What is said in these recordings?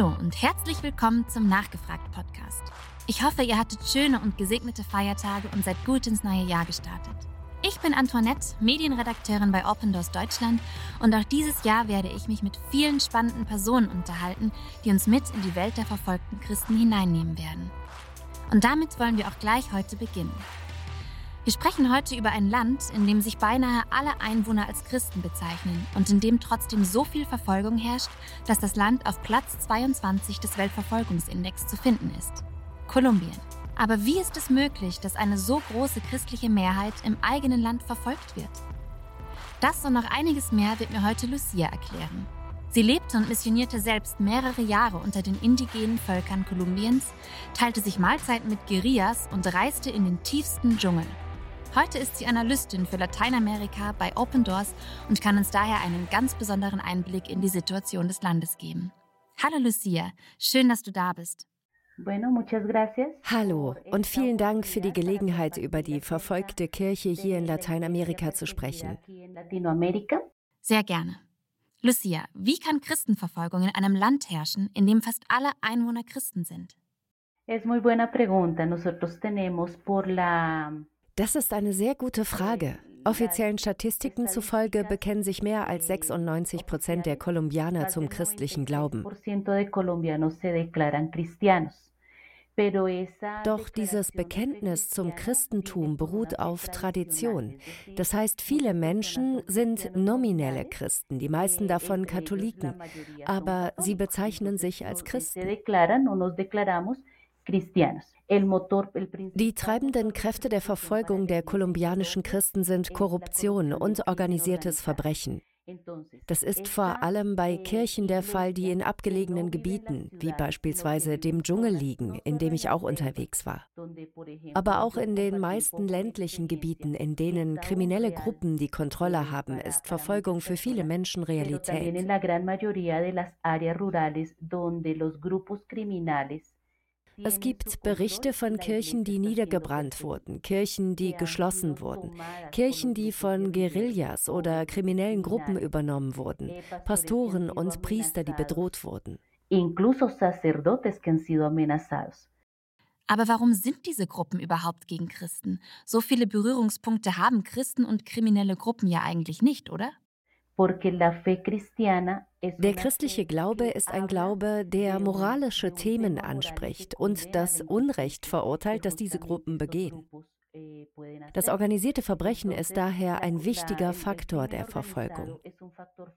Hallo und herzlich willkommen zum Nachgefragt Podcast. Ich hoffe, ihr hattet schöne und gesegnete Feiertage und seid gut ins neue Jahr gestartet. Ich bin Antoinette, Medienredakteurin bei Open Doors Deutschland und auch dieses Jahr werde ich mich mit vielen spannenden Personen unterhalten, die uns mit in die Welt der verfolgten Christen hineinnehmen werden. Und damit wollen wir auch gleich heute beginnen. Wir sprechen heute über ein Land, in dem sich beinahe alle Einwohner als Christen bezeichnen und in dem trotzdem so viel Verfolgung herrscht, dass das Land auf Platz 22 des Weltverfolgungsindex zu finden ist. Kolumbien. Aber wie ist es möglich, dass eine so große christliche Mehrheit im eigenen Land verfolgt wird? Das und noch einiges mehr wird mir heute Lucia erklären. Sie lebte und missionierte selbst mehrere Jahre unter den indigenen Völkern Kolumbiens, teilte sich Mahlzeiten mit Guerillas und reiste in den tiefsten Dschungel. Heute ist sie Analystin für Lateinamerika bei Open Doors und kann uns daher einen ganz besonderen Einblick in die Situation des Landes geben. Hallo Lucia, schön, dass du da bist. Hallo und vielen Dank für die Gelegenheit, über die verfolgte Kirche hier in Lateinamerika zu sprechen. Sehr gerne. Lucia, wie kann Christenverfolgung in einem Land herrschen, in dem fast alle Einwohner Christen sind? Es muy buena pregunta. Nosotros tenemos por la das ist eine sehr gute Frage. Offiziellen Statistiken zufolge bekennen sich mehr als 96 Prozent der Kolumbianer zum christlichen Glauben. Doch dieses Bekenntnis zum Christentum beruht auf Tradition. Das heißt, viele Menschen sind nominelle Christen, die meisten davon Katholiken, aber sie bezeichnen sich als Christen. Die treibenden Kräfte der Verfolgung der kolumbianischen Christen sind Korruption und organisiertes Verbrechen. Das ist vor allem bei Kirchen der Fall, die in abgelegenen Gebieten, wie beispielsweise dem Dschungel liegen, in dem ich auch unterwegs war. Aber auch in den meisten ländlichen Gebieten, in denen kriminelle Gruppen die Kontrolle haben, ist Verfolgung für viele Menschen Realität. Es gibt Berichte von Kirchen, die niedergebrannt wurden, Kirchen, die geschlossen wurden, Kirchen, die von Guerillas oder kriminellen Gruppen übernommen wurden, Pastoren und Priester, die bedroht wurden. Aber warum sind diese Gruppen überhaupt gegen Christen? So viele Berührungspunkte haben Christen und kriminelle Gruppen ja eigentlich nicht, oder? Der christliche Glaube ist ein Glaube, der moralische Themen anspricht und das Unrecht verurteilt, das diese Gruppen begehen. Das organisierte Verbrechen ist daher ein wichtiger Faktor der Verfolgung.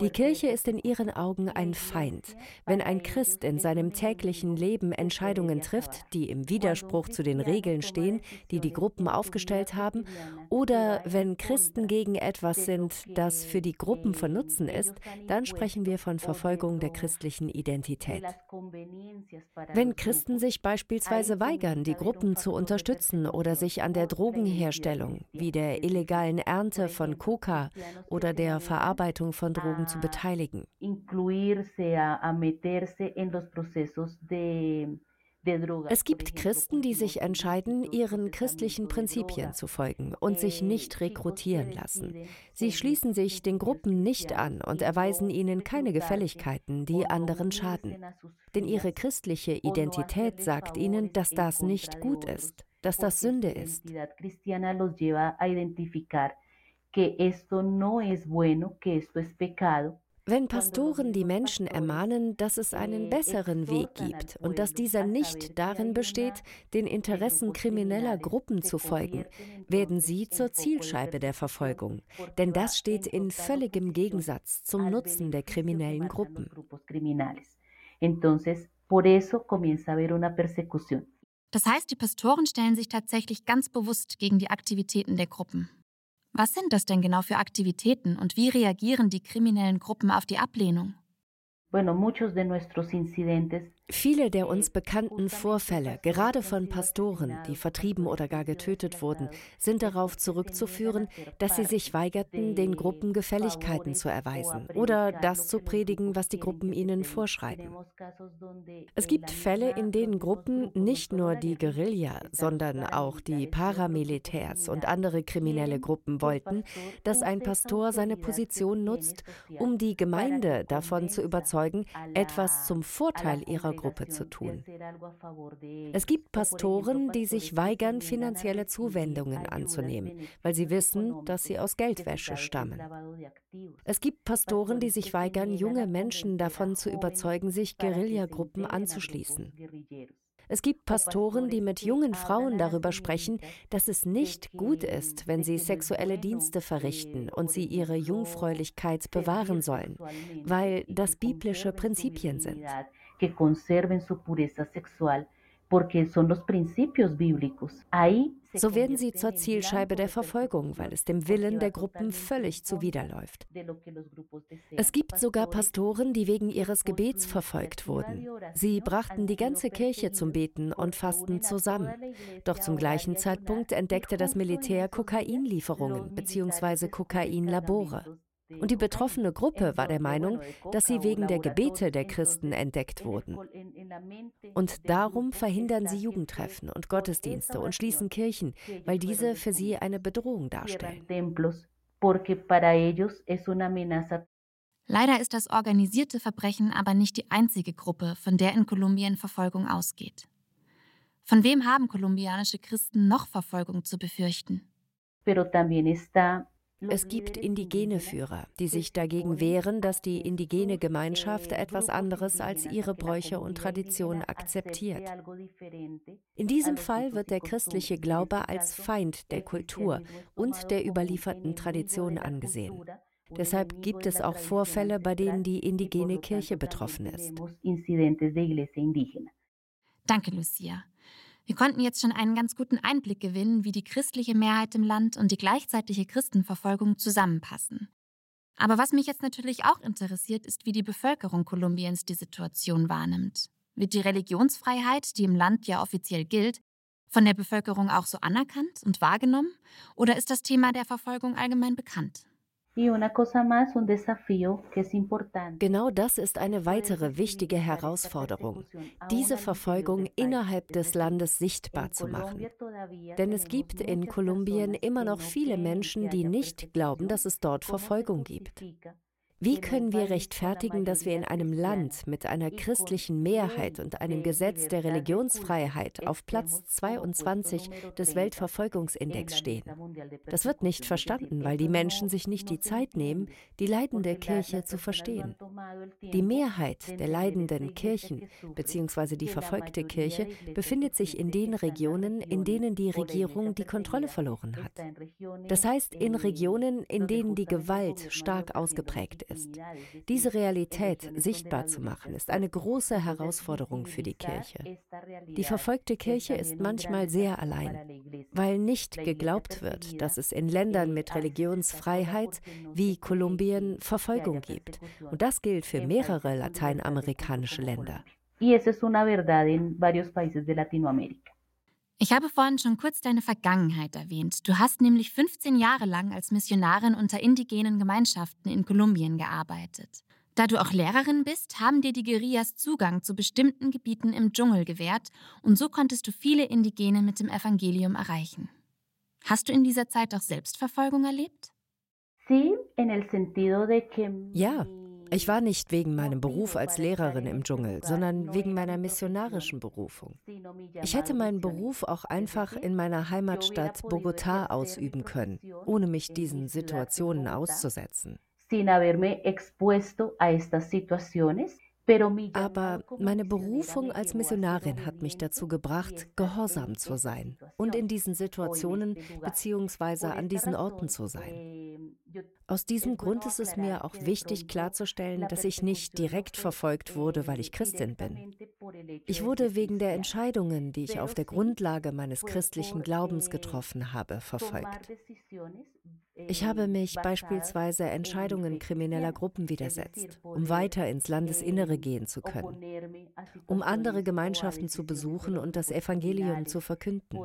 Die Kirche ist in ihren Augen ein Feind, wenn ein Christ in seinem täglichen Leben Entscheidungen trifft, die im Widerspruch zu den Regeln stehen, die die Gruppen aufgestellt haben, oder wenn Christen gegen etwas sind, das für die Gruppen von Nutzen ist, dann sprechen wir von Verfolgung der christlichen Identität. Wenn Christen sich beispielsweise weigern, die Gruppen zu unterstützen oder sich an der Drogenherstellung, wie der illegalen Ernte von Coca oder der Verarbeitung von Drogen zu beteiligen. Es gibt Christen, die sich entscheiden, ihren christlichen Prinzipien zu folgen und sich nicht rekrutieren lassen. Sie schließen sich den Gruppen nicht an und erweisen ihnen keine Gefälligkeiten, die anderen schaden. Denn ihre christliche Identität sagt ihnen, dass das nicht gut ist dass das Sünde ist. Wenn Pastoren die Menschen ermahnen, dass es einen besseren Weg gibt und dass dieser nicht darin besteht, den Interessen krimineller Gruppen zu folgen, werden sie zur Zielscheibe der Verfolgung, denn das steht in völligem Gegensatz zum Nutzen der kriminellen Gruppen. Entonces, por eso comienza a haber una persecución. Das heißt, die Pastoren stellen sich tatsächlich ganz bewusst gegen die Aktivitäten der Gruppen. Was sind das denn genau für Aktivitäten und wie reagieren die kriminellen Gruppen auf die Ablehnung? Viele der uns bekannten Vorfälle, gerade von Pastoren, die vertrieben oder gar getötet wurden, sind darauf zurückzuführen, dass sie sich weigerten, den Gruppen Gefälligkeiten zu erweisen oder das zu predigen, was die Gruppen ihnen vorschreiben. Es gibt Fälle, in denen Gruppen nicht nur die Guerilla, sondern auch die Paramilitärs und andere kriminelle Gruppen wollten, dass ein Pastor seine Position nutzt, um die Gemeinde davon zu überzeugen, etwas zum Vorteil ihrer Gruppe zu tun. Es gibt Pastoren, die sich weigern, finanzielle Zuwendungen anzunehmen, weil sie wissen, dass sie aus Geldwäsche stammen. Es gibt Pastoren, die sich weigern, junge Menschen davon zu überzeugen, sich Guerillagruppen anzuschließen. Es gibt Pastoren, die mit jungen Frauen darüber sprechen, dass es nicht gut ist, wenn sie sexuelle Dienste verrichten und sie ihre Jungfräulichkeit bewahren sollen, weil das biblische Prinzipien sind que conserven su pureza sexual, porque son los principios bíblicos. Ahí so werden sie zur Zielscheibe der Verfolgung, weil es dem Willen der Gruppen völlig zuwiderläuft. Es gibt sogar Pastoren, die wegen ihres Gebets verfolgt wurden. Sie brachten die ganze Kirche zum Beten und Fasten zusammen. Doch zum gleichen Zeitpunkt entdeckte das Militär Kokainlieferungen bzw. Kokainlabore. Und die betroffene Gruppe war der Meinung, dass sie wegen der Gebete der Christen entdeckt wurden. Und darum verhindern sie Jugendtreffen und Gottesdienste und schließen Kirchen, weil diese für sie eine Bedrohung darstellen. Leider ist das organisierte Verbrechen aber nicht die einzige Gruppe, von der in Kolumbien Verfolgung ausgeht. Von wem haben kolumbianische Christen noch Verfolgung zu befürchten? Pero también está es gibt indigene Führer, die sich dagegen wehren, dass die indigene Gemeinschaft etwas anderes als ihre Bräuche und Traditionen akzeptiert. In diesem Fall wird der christliche Glaube als Feind der Kultur und der überlieferten Tradition angesehen. Deshalb gibt es auch Vorfälle, bei denen die indigene Kirche betroffen ist. Danke, Lucia. Wir konnten jetzt schon einen ganz guten Einblick gewinnen, wie die christliche Mehrheit im Land und die gleichzeitige Christenverfolgung zusammenpassen. Aber was mich jetzt natürlich auch interessiert, ist, wie die Bevölkerung Kolumbiens die Situation wahrnimmt. Wird die Religionsfreiheit, die im Land ja offiziell gilt, von der Bevölkerung auch so anerkannt und wahrgenommen? Oder ist das Thema der Verfolgung allgemein bekannt? Genau das ist eine weitere wichtige Herausforderung, diese Verfolgung innerhalb des Landes sichtbar zu machen. Denn es gibt in Kolumbien immer noch viele Menschen, die nicht glauben, dass es dort Verfolgung gibt. Wie können wir rechtfertigen, dass wir in einem Land mit einer christlichen Mehrheit und einem Gesetz der Religionsfreiheit auf Platz 22 des Weltverfolgungsindex stehen? Das wird nicht verstanden, weil die Menschen sich nicht die Zeit nehmen, die leidende Kirche zu verstehen. Die Mehrheit der leidenden Kirchen bzw. die verfolgte Kirche befindet sich in den Regionen, in denen die Regierung die Kontrolle verloren hat. Das heißt in Regionen, in denen die Gewalt stark ausgeprägt ist ist. Diese Realität sichtbar zu machen, ist eine große Herausforderung für die Kirche. Die verfolgte Kirche ist manchmal sehr allein, weil nicht geglaubt wird, dass es in Ländern mit Religionsfreiheit wie Kolumbien Verfolgung gibt. Und das gilt für mehrere lateinamerikanische Länder. Y esa es una verdad en varios países de Latinoamérica. Ich habe vorhin schon kurz deine Vergangenheit erwähnt. Du hast nämlich 15 Jahre lang als Missionarin unter indigenen Gemeinschaften in Kolumbien gearbeitet. Da du auch Lehrerin bist, haben dir die Guerillas Zugang zu bestimmten Gebieten im Dschungel gewährt und so konntest du viele Indigene mit dem Evangelium erreichen. Hast du in dieser Zeit auch Selbstverfolgung erlebt? Ja, ich war nicht wegen meinem Beruf als Lehrerin im Dschungel, sondern wegen meiner missionarischen Berufung. Ich hätte meinen Beruf auch einfach in meiner Heimatstadt Bogotá ausüben können, ohne mich diesen Situationen auszusetzen. Sin haberme expuesto a estas situaciones aber meine Berufung als Missionarin hat mich dazu gebracht, gehorsam zu sein und in diesen Situationen bzw. an diesen Orten zu sein. Aus diesem Grund ist es mir auch wichtig klarzustellen, dass ich nicht direkt verfolgt wurde, weil ich Christin bin. Ich wurde wegen der Entscheidungen, die ich auf der Grundlage meines christlichen Glaubens getroffen habe, verfolgt. Ich habe mich beispielsweise Entscheidungen krimineller Gruppen widersetzt, um weiter ins Landesinnere gehen zu können. um andere Gemeinschaften zu besuchen und das Evangelium zu verkünden.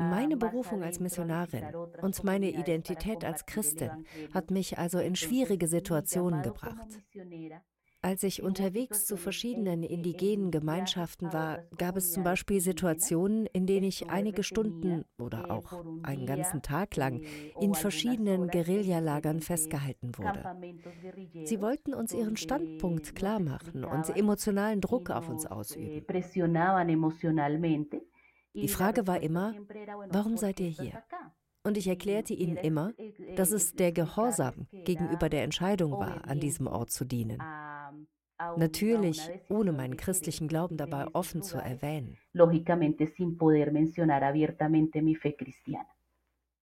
Meine Berufung als Missionarin und meine Identität als Christin hat mich also in schwierige Situationen gebracht. Als ich unterwegs zu verschiedenen indigenen Gemeinschaften war, gab es zum Beispiel Situationen, in denen ich einige Stunden oder auch einen ganzen Tag lang in verschiedenen Guerillalagern festgehalten wurde. Sie wollten uns ihren Standpunkt klar machen und emotionalen Druck auf uns ausüben. Die Frage war immer, warum seid ihr hier? Und ich erklärte ihnen immer, dass es der Gehorsam gegenüber der Entscheidung war, an diesem Ort zu dienen. Natürlich, ohne meinen christlichen Glauben dabei offen zu erwähnen.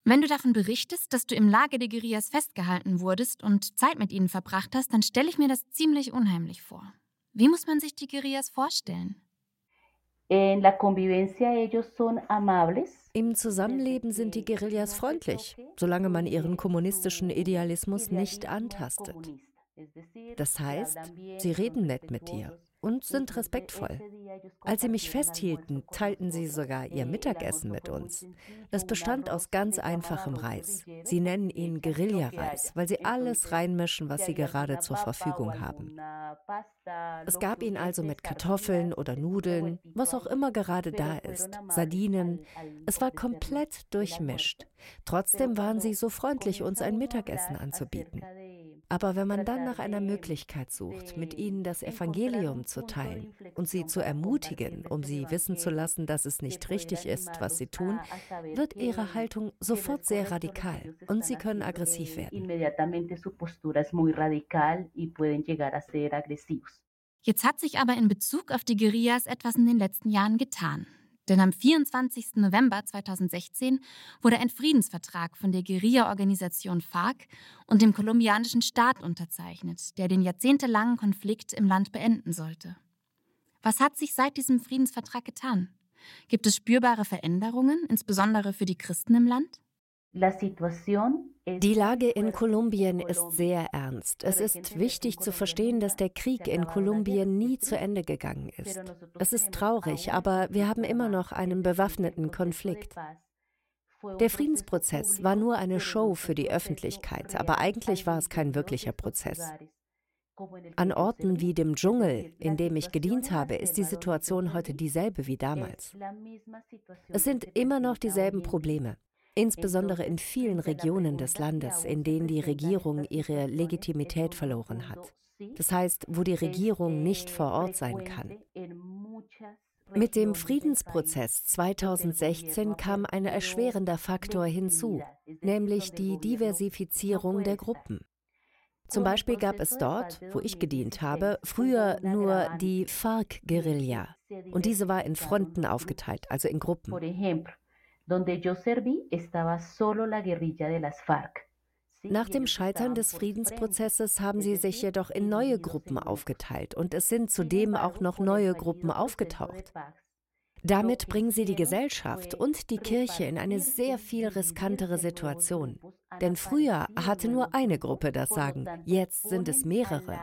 Wenn du davon berichtest, dass du im Lager der Guerillas festgehalten wurdest und Zeit mit ihnen verbracht hast, dann stelle ich mir das ziemlich unheimlich vor. Wie muss man sich die Guerillas vorstellen? Im Zusammenleben sind die Guerillas freundlich, solange man ihren kommunistischen Idealismus nicht antastet. Das heißt, sie reden nett mit dir und sind respektvoll. Als sie mich festhielten, teilten sie sogar ihr Mittagessen mit uns. Es bestand aus ganz einfachem Reis. Sie nennen ihn Guerilla-Reis, weil sie alles reinmischen, was sie gerade zur Verfügung haben. Es gab ihn also mit Kartoffeln oder Nudeln, was auch immer gerade da ist, Sardinen. Es war komplett durchmischt. Trotzdem waren sie so freundlich, uns ein Mittagessen anzubieten. Aber wenn man dann nach einer Möglichkeit sucht, mit ihnen das Evangelium zu teilen und sie zu ermutigen, um sie wissen zu lassen, dass es nicht richtig ist, was sie tun, wird ihre Haltung sofort sehr radikal und sie können aggressiv werden. Jetzt hat sich aber in Bezug auf die Guerillas etwas in den letzten Jahren getan. Denn am 24. November 2016 wurde ein Friedensvertrag von der Guerilla-Organisation FARC und dem kolumbianischen Staat unterzeichnet, der den jahrzehntelangen Konflikt im Land beenden sollte. Was hat sich seit diesem Friedensvertrag getan? Gibt es spürbare Veränderungen, insbesondere für die Christen im Land? Die Lage in Kolumbien ist sehr ernst. Es ist wichtig zu verstehen, dass der Krieg in Kolumbien nie zu Ende gegangen ist. Es ist traurig, aber wir haben immer noch einen bewaffneten Konflikt. Der Friedensprozess war nur eine Show für die Öffentlichkeit, aber eigentlich war es kein wirklicher Prozess. An Orten wie dem Dschungel, in dem ich gedient habe, ist die Situation heute dieselbe wie damals. Es sind immer noch dieselben Probleme insbesondere in vielen Regionen des Landes, in denen die Regierung ihre Legitimität verloren hat. Das heißt, wo die Regierung nicht vor Ort sein kann. Mit dem Friedensprozess 2016 kam ein erschwerender Faktor hinzu, nämlich die Diversifizierung der Gruppen. Zum Beispiel gab es dort, wo ich gedient habe, früher nur die FARC-Guerilla. Und diese war in Fronten aufgeteilt, also in Gruppen. Donde yo serví estaba solo la guerrilla de las FARC. Nach dem Scheitern des Friedensprozesses haben sie sich jedoch in neue Gruppen aufgeteilt und es sind zudem auch noch neue Gruppen aufgetaucht. Damit bringen sie die Gesellschaft und die Kirche in eine sehr viel riskantere Situation. Denn früher hatte nur eine Gruppe das Sagen, jetzt sind es mehrere.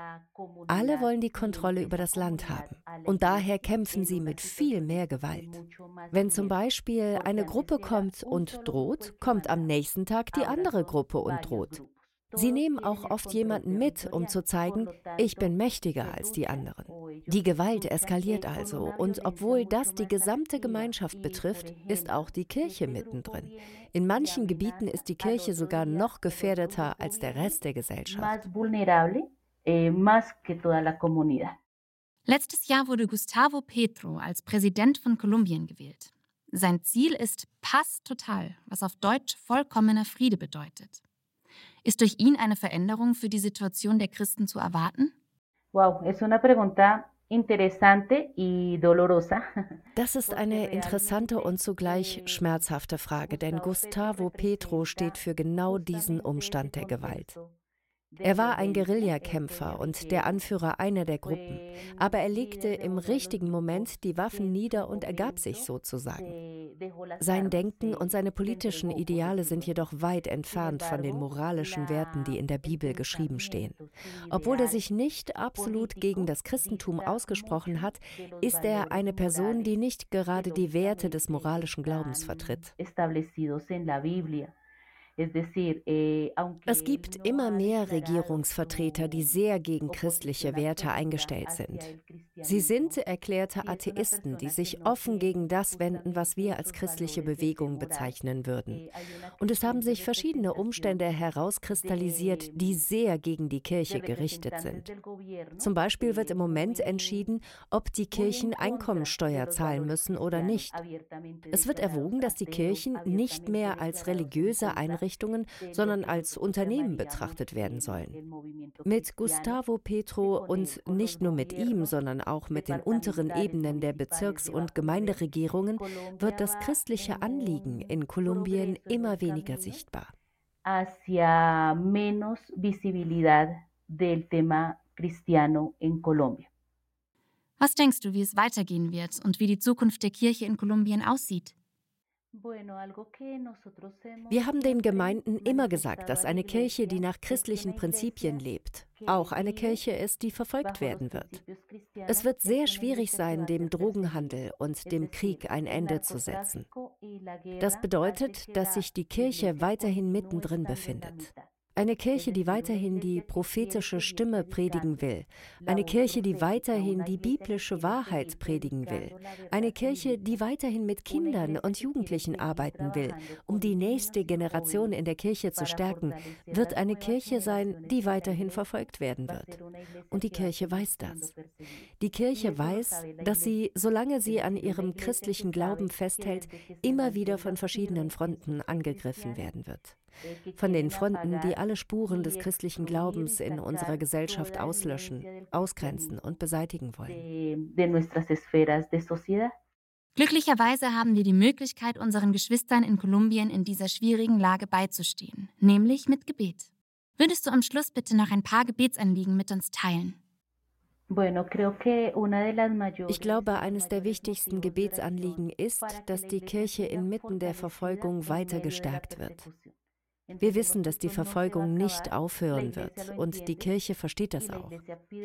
Alle wollen die Kontrolle über das Land haben und daher kämpfen sie mit viel mehr Gewalt. Wenn zum Beispiel eine Gruppe kommt und droht, kommt am nächsten Tag die andere Gruppe und droht. Sie nehmen auch oft jemanden mit, um zu zeigen, ich bin mächtiger als die anderen. Die Gewalt eskaliert also und obwohl das die gesamte Gemeinschaft betrifft, ist auch die Kirche mittendrin. In manchen Gebieten ist die Kirche sogar noch gefährdeter als der Rest der Gesellschaft. Eh, Letztes Jahr wurde Gustavo Petro als Präsident von Kolumbien gewählt. Sein Ziel ist Pass total, was auf Deutsch vollkommener Friede bedeutet. Ist durch ihn eine Veränderung für die Situation der Christen zu erwarten? Wow, es una pregunta interesante y dolorosa. Das ist eine interessante und zugleich schmerzhafte Frage, denn Gustavo Petro steht für genau diesen Umstand der Gewalt. Er war ein Guerillakämpfer und der Anführer einer der Gruppen, aber er legte im richtigen Moment die Waffen nieder und ergab sich sozusagen. Sein Denken und seine politischen Ideale sind jedoch weit entfernt von den moralischen Werten, die in der Bibel geschrieben stehen. Obwohl er sich nicht absolut gegen das Christentum ausgesprochen hat, ist er eine Person, die nicht gerade die Werte des moralischen Glaubens vertritt. Eh, es gibt immer mehr Regierungsvertreter, die sehr gegen christliche Werte eingestellt sind. Sie sind erklärte Atheisten, die sich offen gegen das wenden, was wir als christliche Bewegung bezeichnen würden. Und es haben sich verschiedene Umstände herauskristallisiert, die sehr gegen die Kirche gerichtet sind. Zum Beispiel wird im Moment entschieden, ob die Kirchen Einkommensteuer zahlen müssen oder nicht. Es wird erwogen, dass die Kirchen nicht mehr als religiöse Einrichtungen Einrichtungen, sondern als Unternehmen betrachtet werden sollen. Mit Gustavo Petro und nicht nur mit ihm, sondern auch mit den unteren Ebenen der Bezirks- und Gemeinderegierungen wird das christliche Anliegen in Kolumbien immer weniger sichtbar. Hacia menos visibilidad del tema cristiano en Colombia. Was denkst du, wie es weitergehen wird und wie die Zukunft der Kirche in Kolumbien aussieht? Wir haben den Gemeinden immer gesagt, dass eine Kirche, die nach christlichen Prinzipien lebt, auch eine Kirche ist, die verfolgt werden wird. Es wird sehr schwierig sein, dem Drogenhandel und dem Krieg ein Ende zu setzen. Das bedeutet, dass sich die Kirche weiterhin mittendrin befindet. Eine Kirche, die weiterhin die prophetische Stimme predigen will. Eine Kirche, die weiterhin die biblische Wahrheit predigen will. Eine Kirche, die weiterhin mit Kindern und Jugendlichen arbeiten will, um die nächste Generation in der Kirche zu stärken, wird eine Kirche sein, die weiterhin verfolgt werden wird. Und die Kirche weiß das. Die Kirche weiß, dass sie, solange sie an ihrem christlichen Glauben festhält, immer wieder von verschiedenen Fronten angegriffen werden wird von den Fronten, die alle Spuren des christlichen Glaubens in unserer Gesellschaft auslöschen, ausgrenzen und beseitigen wollen. Glücklicherweise haben wir die Möglichkeit, unseren Geschwistern in Kolumbien in dieser schwierigen Lage beizustehen, nämlich mit Gebet. Würdest du am Schluss bitte noch ein paar Gebetsanliegen mit uns teilen? Ich glaube, eines der wichtigsten Gebetsanliegen ist, dass die Kirche inmitten der Verfolgung weiter gestärkt wird. Wir wissen, dass die Verfolgung nicht aufhören wird und die Kirche versteht das auch.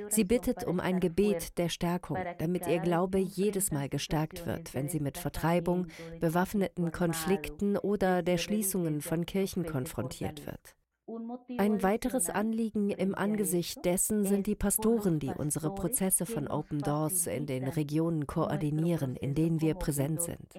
Sie bittet um ein Gebet der Stärkung, damit ihr Glaube jedes Mal gestärkt wird, wenn sie mit Vertreibung, bewaffneten Konflikten oder der Schließungen von Kirchen konfrontiert wird. Ein weiteres Anliegen im Angesicht dessen sind die Pastoren, die unsere Prozesse von Open Doors in den Regionen koordinieren, in denen wir präsent sind.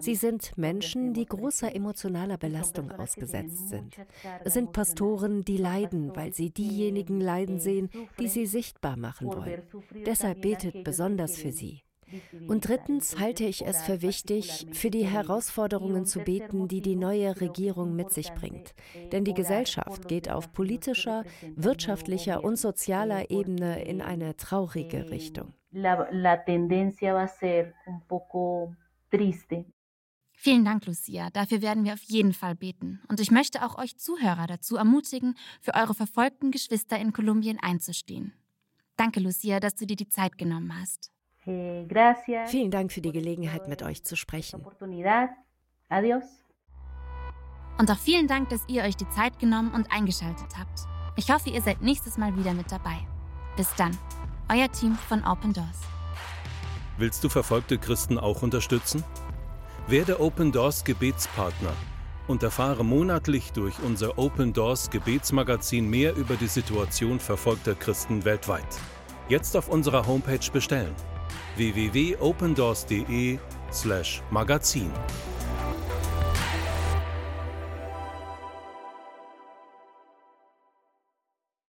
Sie sind Menschen, die großer emotionaler Belastung ausgesetzt sind. Es sind Pastoren, die leiden, weil sie diejenigen leiden sehen, die sie sichtbar machen wollen. Deshalb betet besonders für sie. Und drittens halte ich es für wichtig, für die Herausforderungen zu beten, die die neue Regierung mit sich bringt. Denn die Gesellschaft geht auf politischer, wirtschaftlicher und sozialer Ebene in eine traurige Richtung. Vielen Dank, Lucia. Dafür werden wir auf jeden Fall beten. Und ich möchte auch euch Zuhörer dazu ermutigen, für eure verfolgten Geschwister in Kolumbien einzustehen. Danke, Lucia, dass du dir die Zeit genommen hast. Eh, Vielen Dank für die Gelegenheit, mit euch zu sprechen. Und auch vielen Dank, dass ihr euch die Zeit genommen und eingeschaltet habt. Ich hoffe, ihr seid nächstes Mal wieder mit dabei. Bis dann, euer Team von Open Doors. Willst du verfolgte Christen auch unterstützen? Werde Open Doors Gebetspartner und erfahre monatlich durch unser Open Doors Gebetsmagazin mehr über die Situation verfolgter Christen weltweit. Jetzt auf unserer Homepage bestellen www.opendoors.de/magazin.